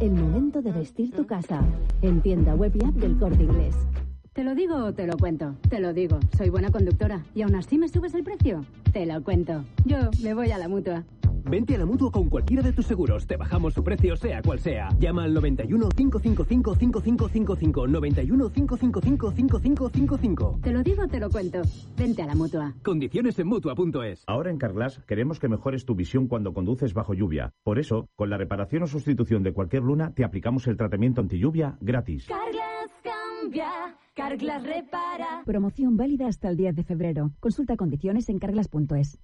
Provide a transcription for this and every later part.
el momento de vestir tu casa. En tienda web y app del Corte Inglés. ¿Te lo digo o te lo cuento? Te lo digo. Soy buena conductora. ¿Y aún así me subes el precio? Te lo cuento. Yo me voy a la mutua. Vente a la mutua con cualquiera de tus seguros. Te bajamos su precio, sea cual sea. Llama al 91 555 5555. 91 555 5555. Te lo digo, te lo cuento. Vente a la mutua. Condiciones en mutua.es. Ahora en Carglass queremos que mejores tu visión cuando conduces bajo lluvia. Por eso, con la reparación o sustitución de cualquier luna, te aplicamos el tratamiento anti lluvia gratis. Carglass Carglass repara. Promoción válida hasta el 10 de febrero. Consulta condiciones en carglass.es.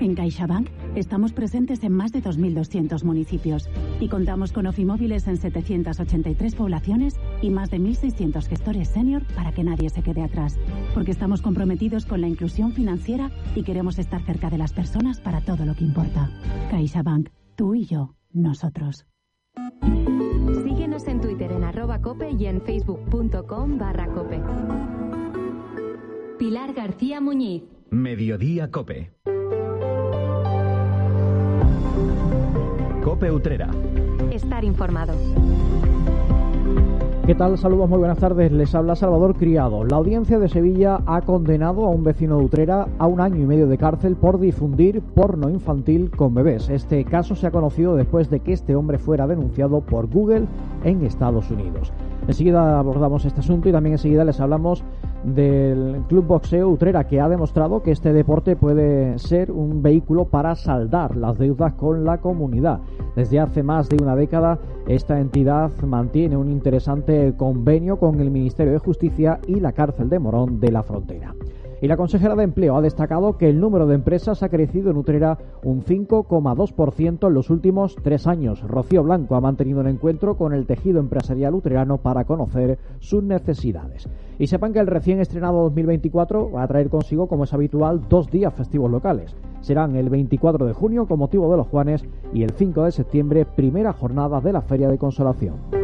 En CaixaBank estamos presentes en más de 2.200 municipios y contamos con ofimóviles en 783 poblaciones y más de 1.600 gestores senior para que nadie se quede atrás. Porque estamos comprometidos con la inclusión financiera y queremos estar cerca de las personas para todo lo que importa. CaixaBank, tú y yo, nosotros. Síguenos en Twitter en arroba cope y en facebook.com barra cope. Pilar García Muñiz. Mediodía Cope. Cope Utrera. Estar informado. ¿Qué tal? Saludos, muy buenas tardes. Les habla Salvador Criado. La audiencia de Sevilla ha condenado a un vecino de Utrera a un año y medio de cárcel por difundir porno infantil con bebés. Este caso se ha conocido después de que este hombre fuera denunciado por Google en Estados Unidos. Enseguida abordamos este asunto y también enseguida les hablamos del Club Boxeo Utrera que ha demostrado que este deporte puede ser un vehículo para saldar las deudas con la comunidad. Desde hace más de una década esta entidad mantiene un interesante convenio con el Ministerio de Justicia y la cárcel de Morón de la Frontera. Y la consejera de Empleo ha destacado que el número de empresas ha crecido en Utrera un 5,2% en los últimos tres años. Rocío Blanco ha mantenido un encuentro con el tejido empresarial utrerano para conocer sus necesidades. Y sepan que el recién estrenado 2024 va a traer consigo, como es habitual, dos días festivos locales. Serán el 24 de junio con motivo de los Juanes y el 5 de septiembre, primera jornada de la Feria de Consolación.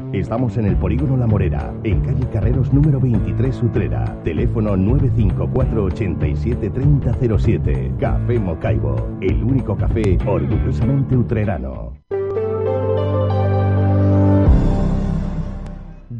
Estamos en el Polígono La Morera, en calle Carreros número 23 Utrera. Teléfono 954 87 3007. Café Mocaibo, el único café orgullosamente utrerano.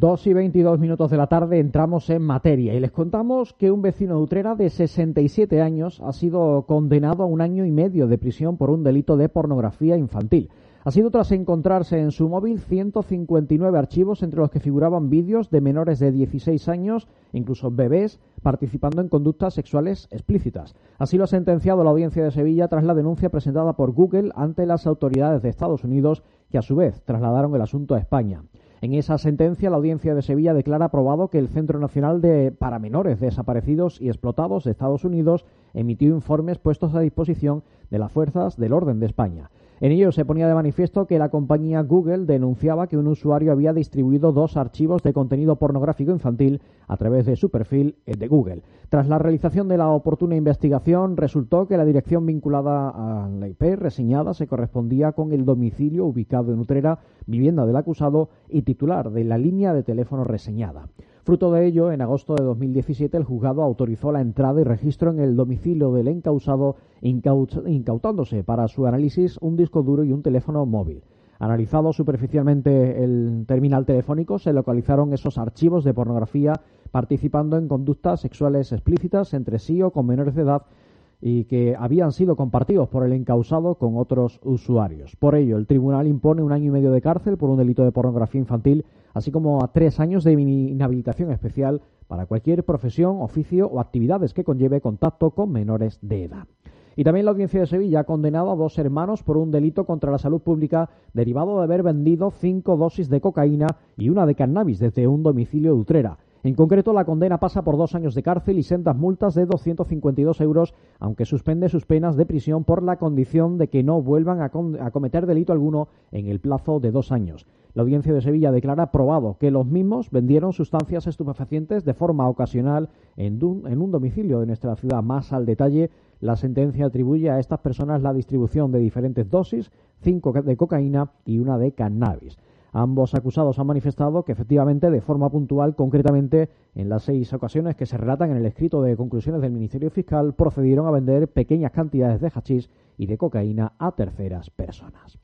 2 y 22 minutos de la tarde entramos en materia y les contamos que un vecino de Utrera de 67 años ha sido condenado a un año y medio de prisión por un delito de pornografía infantil. Ha sido tras encontrarse en su móvil 159 archivos entre los que figuraban vídeos de menores de 16 años, incluso bebés, participando en conductas sexuales explícitas. Así lo ha sentenciado la Audiencia de Sevilla tras la denuncia presentada por Google ante las autoridades de Estados Unidos, que a su vez trasladaron el asunto a España. En esa sentencia, la Audiencia de Sevilla declara aprobado que el Centro Nacional de para Menores Desaparecidos y Explotados de Estados Unidos emitió informes puestos a disposición de las fuerzas del orden de España. En ello se ponía de manifiesto que la compañía Google denunciaba que un usuario había distribuido dos archivos de contenido pornográfico infantil a través de su perfil de Google. Tras la realización de la oportuna investigación, resultó que la dirección vinculada a la IP reseñada se correspondía con el domicilio ubicado en Utrera, vivienda del acusado y titular de la línea de teléfono reseñada. Fruto de ello, en agosto de 2017 el juzgado autorizó la entrada y registro en el domicilio del encausado, incautándose para su análisis un disco duro y un teléfono móvil. Analizado superficialmente el terminal telefónico, se localizaron esos archivos de pornografía participando en conductas sexuales explícitas entre sí o con menores de edad y que habían sido compartidos por el encausado con otros usuarios. Por ello, el tribunal impone un año y medio de cárcel por un delito de pornografía infantil, así como a tres años de inhabilitación especial para cualquier profesión, oficio o actividades que conlleve contacto con menores de edad. Y también la Audiencia de Sevilla ha condenado a dos hermanos por un delito contra la salud pública derivado de haber vendido cinco dosis de cocaína y una de cannabis desde un domicilio de Utrera. En concreto, la condena pasa por dos años de cárcel y sendas multas de 252 euros, aunque suspende sus penas de prisión por la condición de que no vuelvan a, cometer delito alguno en el plazo de dos años. La Audiencia de Sevilla declara probado que los mismos vendieron sustancias estupefacientes de forma ocasional en un domicilio de nuestra ciudad. Más al detalle, la sentencia atribuye a estas personas la distribución de diferentes dosis, cinco de cocaína y una de cannabis. Ambos acusados han manifestado que efectivamente, de forma puntual, concretamente en las seis ocasiones que se relatan en el escrito de conclusiones del Ministerio Fiscal, procedieron a vender pequeñas cantidades de hachís y de cocaína a terceras personas.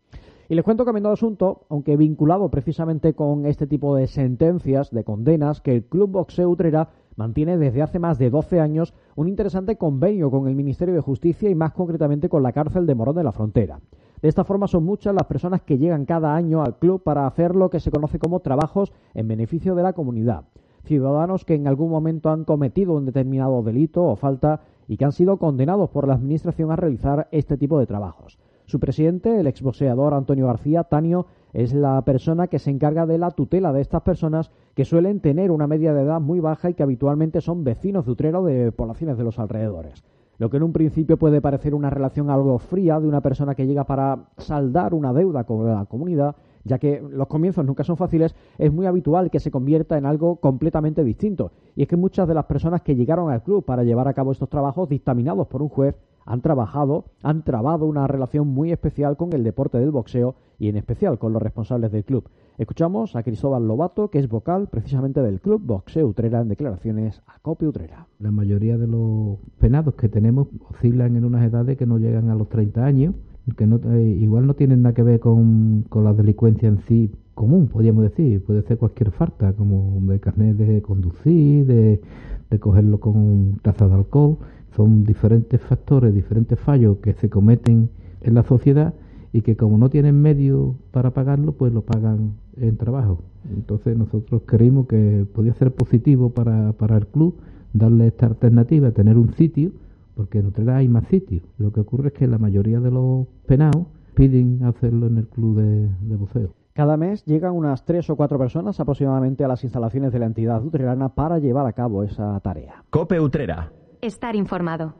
Y les cuento cambiando de asunto, aunque vinculado precisamente con este tipo de sentencias, de condenas, que el Club Boxeo Utrera mantiene desde hace más de 12 años un interesante convenio con el Ministerio de Justicia y más concretamente con la cárcel de Morón de la Frontera. De esta forma son muchas las personas que llegan cada año al club para hacer lo que se conoce como trabajos en beneficio de la comunidad. Ciudadanos que en algún momento han cometido un determinado delito o falta y que han sido condenados por la Administración a realizar este tipo de trabajos. Su presidente, el exboxeador Antonio García Tanio, es la persona que se encarga de la tutela de estas personas que suelen tener una media de edad muy baja y que habitualmente son vecinos de Utrera o de poblaciones de los alrededores. Lo que en un principio puede parecer una relación algo fría de una persona que llega para saldar una deuda con la comunidad, ya que los comienzos nunca son fáciles, es muy habitual que se convierta en algo completamente distinto. Y es que muchas de las personas que llegaron al club para llevar a cabo estos trabajos dictaminados por un juez han trabajado, han trabado una relación muy especial con el deporte del boxeo y en especial con los responsables del club. Escuchamos a Cristóbal Lobato, que es vocal precisamente del club Boxeo Utrera en declaraciones a Cope Utrera. La mayoría de los penados que tenemos oscilan en unas edades que no llegan a los 30 años, que no, eh, igual no tienen nada que ver con, con la delincuencia en sí común, podríamos decir. Puede ser cualquier falta, como de carnet de conducir, de, de cogerlo con taza de alcohol son diferentes factores, diferentes fallos que se cometen en la sociedad y que como no tienen medios para pagarlo, pues lo pagan en trabajo. Entonces nosotros creímos que podía ser positivo para, para el club darle esta alternativa, tener un sitio, porque en Utrera hay más sitios. Lo que ocurre es que la mayoría de los penados piden hacerlo en el club de, de buceo. Cada mes llegan unas tres o cuatro personas aproximadamente a las instalaciones de la entidad utrerana para llevar a cabo esa tarea. Cope Utrera estar informado.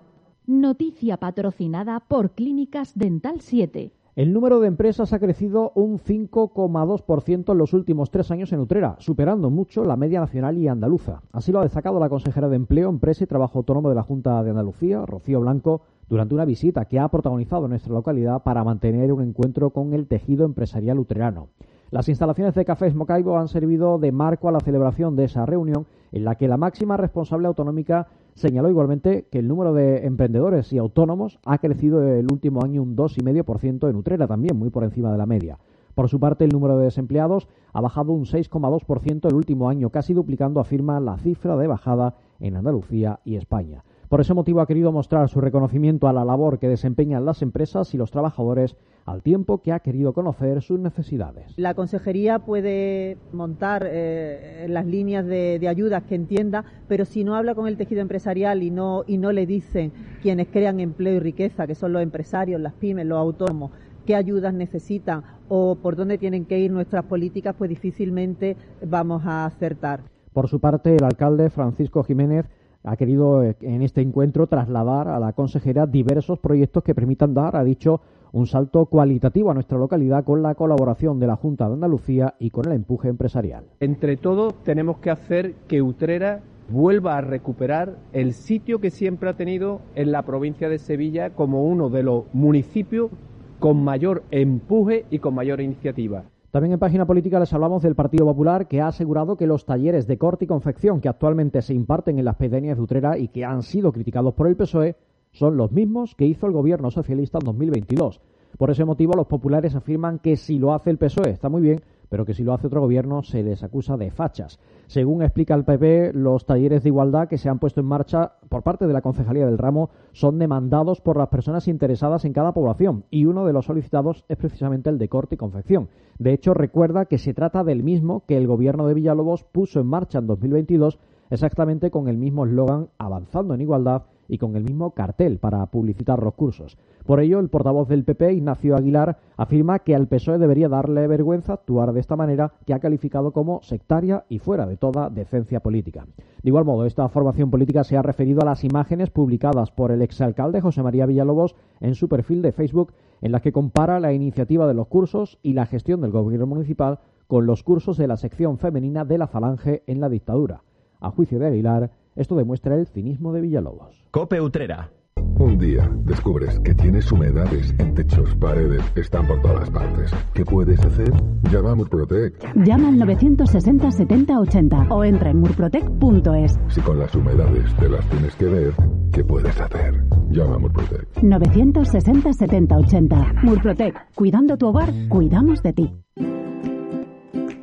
Noticia patrocinada por Clínicas Dental 7. El número de empresas ha crecido un 5,2% en los últimos tres años en Utrera, superando mucho la media nacional y andaluza. Así lo ha destacado la consejera de Empleo, Empresa y Trabajo Autónomo de la Junta de Andalucía, Rocío Blanco, durante una visita que ha protagonizado en nuestra localidad para mantener un encuentro con el tejido empresarial utrerano. Las instalaciones de Cafés Mocaibo han servido de marco a la celebración de esa reunión en la que la máxima responsable autonómica señaló igualmente que el número de emprendedores y autónomos ha crecido el último año un 2,5% en Utrera, también muy por encima de la media. Por su parte, el número de desempleados ha bajado un 6,2% el último año, casi duplicando, afirma, la cifra de bajada en Andalucía y España. Por ese motivo ha querido mostrar su reconocimiento a la labor que desempeñan las empresas y los trabajadores al tiempo que ha querido conocer sus necesidades. La consejería puede montar eh, las líneas de, ayudas que entienda, pero si no habla con el tejido empresarial y no, y no le dicen quienes crean empleo y riqueza, que son los empresarios, las pymes, los autónomos, qué ayudas necesitan o por dónde tienen que ir nuestras políticas, pues difícilmente vamos a acertar. Por su parte, el alcalde Francisco Jiménez ha querido eh, en este encuentro trasladar a la consejera diversos proyectos que permitan dar, ha dicho, un salto cualitativo a nuestra localidad con la colaboración de la Junta de Andalucía y con el empuje empresarial. Entre todos tenemos que hacer que Utrera vuelva a recuperar el sitio que siempre ha tenido en la provincia de Sevilla como uno de los municipios con mayor empuje y con mayor iniciativa. También en página política les hablamos del Partido Popular que ha asegurado que los talleres de corte y confección que actualmente se imparten en las pedanías de Utrera y que han sido criticados por el PSOE son los mismos que hizo el gobierno socialista en 2022. Por ese motivo, los populares afirman que si lo hace el PSOE está muy bien, pero que si lo hace otro gobierno se les acusa de fachas. Según explica el PP, los talleres de igualdad que se han puesto en marcha por parte de la Concejalía del Ramo son demandados por las personas interesadas en cada población y uno de los solicitados es precisamente el de corte y confección. De hecho, recuerda que se trata del mismo que el gobierno de Villalobos puso en marcha en 2022 exactamente con el mismo eslogan avanzando en igualdad y con el mismo cartel para publicitar los cursos. Por ello, el portavoz del PP, Ignacio Aguilar, afirma que al PSOE debería darle vergüenza actuar de esta manera que ha calificado como sectaria y fuera de toda decencia política. De igual modo, esta formación política se ha referido a las imágenes publicadas por el exalcalde José María Villalobos en su perfil de Facebook, en las que compara la iniciativa de los cursos y la gestión del gobierno municipal con los cursos de la sección femenina de la Falange en la dictadura. A juicio de Aguilar, esto demuestra el cinismo de Villalobos. Cope Utrera. Un día descubres que tienes humedades en techos, paredes, están por todas partes. ¿Qué puedes hacer? Llama a Murprotec. Llama al 960 70 80 o entra en murprotec.es. Si con las humedades te las tienes que ver, ¿qué puedes hacer? Llama a Murprotec. 960 70 80. Murprotec. Cuidando tu hogar, cuidamos de ti.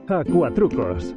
Acuatrucos.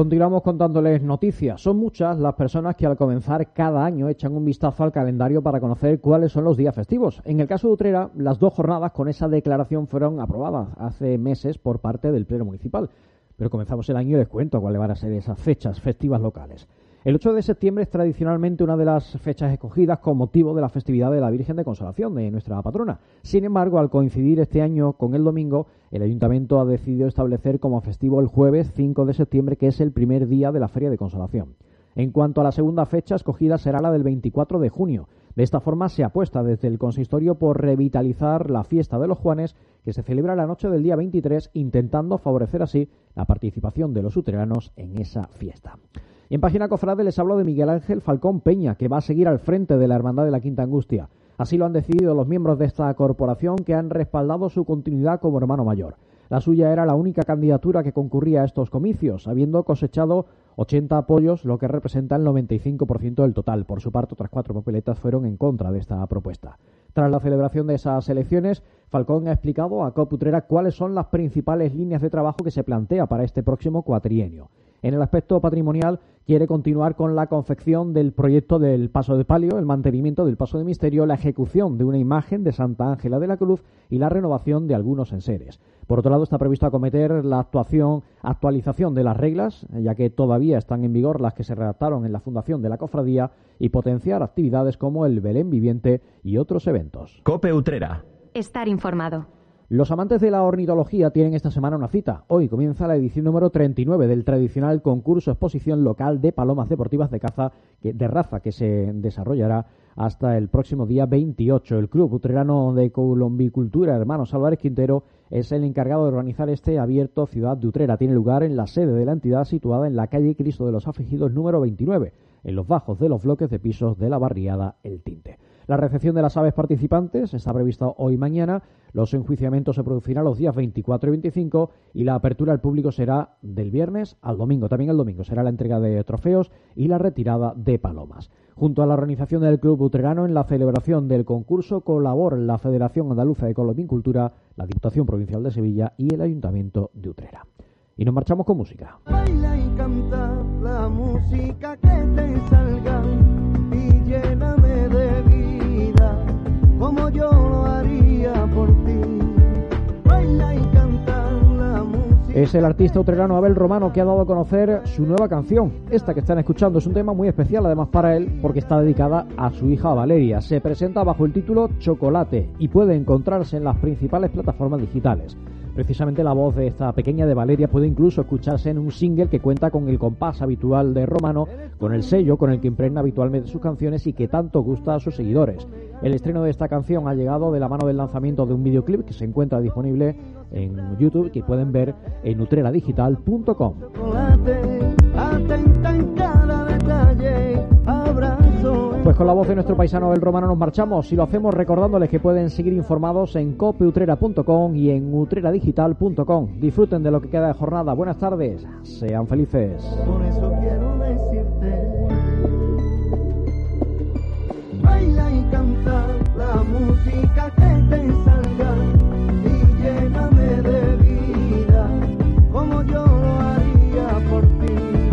Continuamos contándoles noticias. Son muchas las personas que al comenzar cada año echan un vistazo al calendario para conocer cuáles son los días festivos. En el caso de Utrera, las dos jornadas con esa declaración fueron aprobadas hace meses por parte del Pleno Municipal. Pero comenzamos el año y les cuento cuáles van a ser esas fechas festivas locales. El 8 de septiembre es tradicionalmente una de las fechas escogidas con motivo de la festividad de la Virgen de Consolación, de nuestra patrona. Sin embargo, al coincidir este año con el domingo, el ayuntamiento ha decidido establecer como festivo el jueves 5 de septiembre, que es el primer día de la Feria de Consolación. En cuanto a la segunda fecha escogida será la del 24 de junio. De esta forma se apuesta desde el consistorio por revitalizar la fiesta de los Juanes que se celebra la noche del día 23 intentando favorecer así la participación de los uteranos en esa fiesta. En página cofrade les hablo de Miguel Ángel Falcón Peña, que va a seguir al frente de la Hermandad de la Quinta Angustia. Así lo han decidido los miembros de esta corporación que han respaldado su continuidad como hermano mayor. La suya era la única candidatura que concurría a estos comicios, habiendo cosechado 80 apoyos, lo que representa el 95% del total. Por su parte, otras cuatro papeletas fueron en contra de esta propuesta. Tras la celebración de esas elecciones, Falcón ha explicado a Coputrera cuáles son las principales líneas de trabajo que se plantea para este próximo cuatrienio. En el aspecto patrimonial, quiere continuar con la confección del proyecto del Paso de Palio, el mantenimiento del Paso de Misterio, la ejecución de una imagen de Santa Ángela de la Cruz y la renovación de algunos enseres. Por otro lado, está previsto acometer la actuación, actualización de las reglas, ya que todavía están en vigor las que se redactaron en la fundación de la cofradía, y potenciar actividades como el Belén viviente y otros eventos. Cope Utrera. Estar informado. Los amantes de la ornitología tienen esta semana una cita. Hoy comienza la edición número 39 del tradicional concurso exposición local de palomas deportivas de caza de raza que se desarrollará hasta el próximo día 28. El Club Utrerano de Colombicultura Hermanos Álvarez Quintero es el encargado de organizar este abierto Ciudad de Utrera. Tiene lugar en la sede de la entidad situada en la calle Cristo de los Afligidos número 29, en los bajos de los bloques de pisos de la barriada El Tinte. La recepción de las aves participantes está prevista hoy y mañana. Los enjuiciamientos se producirán los días 24 y 25 y la apertura al público será del viernes al domingo. También el domingo será la entrega de trofeos y la retirada de palomas. Junto a la organización del Club Utrerano en la celebración del concurso colaboran la Federación Andaluza de Colombicultura, la Diputación Provincial de Sevilla y el Ayuntamiento de Utrera. Y nos marchamos con música. Baila y canta la música que te salga Es el artista utrerano Abel Romano que ha dado a conocer su nueva canción. Esta que están escuchando es un tema muy especial además para él porque está dedicada a su hija Valeria. Se presenta bajo el título Chocolate y puede encontrarse en las principales plataformas digitales. Precisamente la voz de esta pequeña de Valeria puede incluso escucharse en un single que cuenta con el compás habitual de Romano, con el sello con el que impregna habitualmente sus canciones y que tanto gusta a sus seguidores. El estreno de esta canción ha llegado de la mano del lanzamiento de un videoclip que se encuentra disponible en YouTube que pueden ver en nutreradigital.com. Pues con la voz de nuestro paisano el romano nos marchamos y lo hacemos recordándoles que pueden seguir informados en copeutrera.com y en utreradigital.com. Disfruten de lo que queda de jornada. Buenas tardes, sean felices. Por eso quiero decirte, baila y canta la música que te salga y lléname de vida como yo.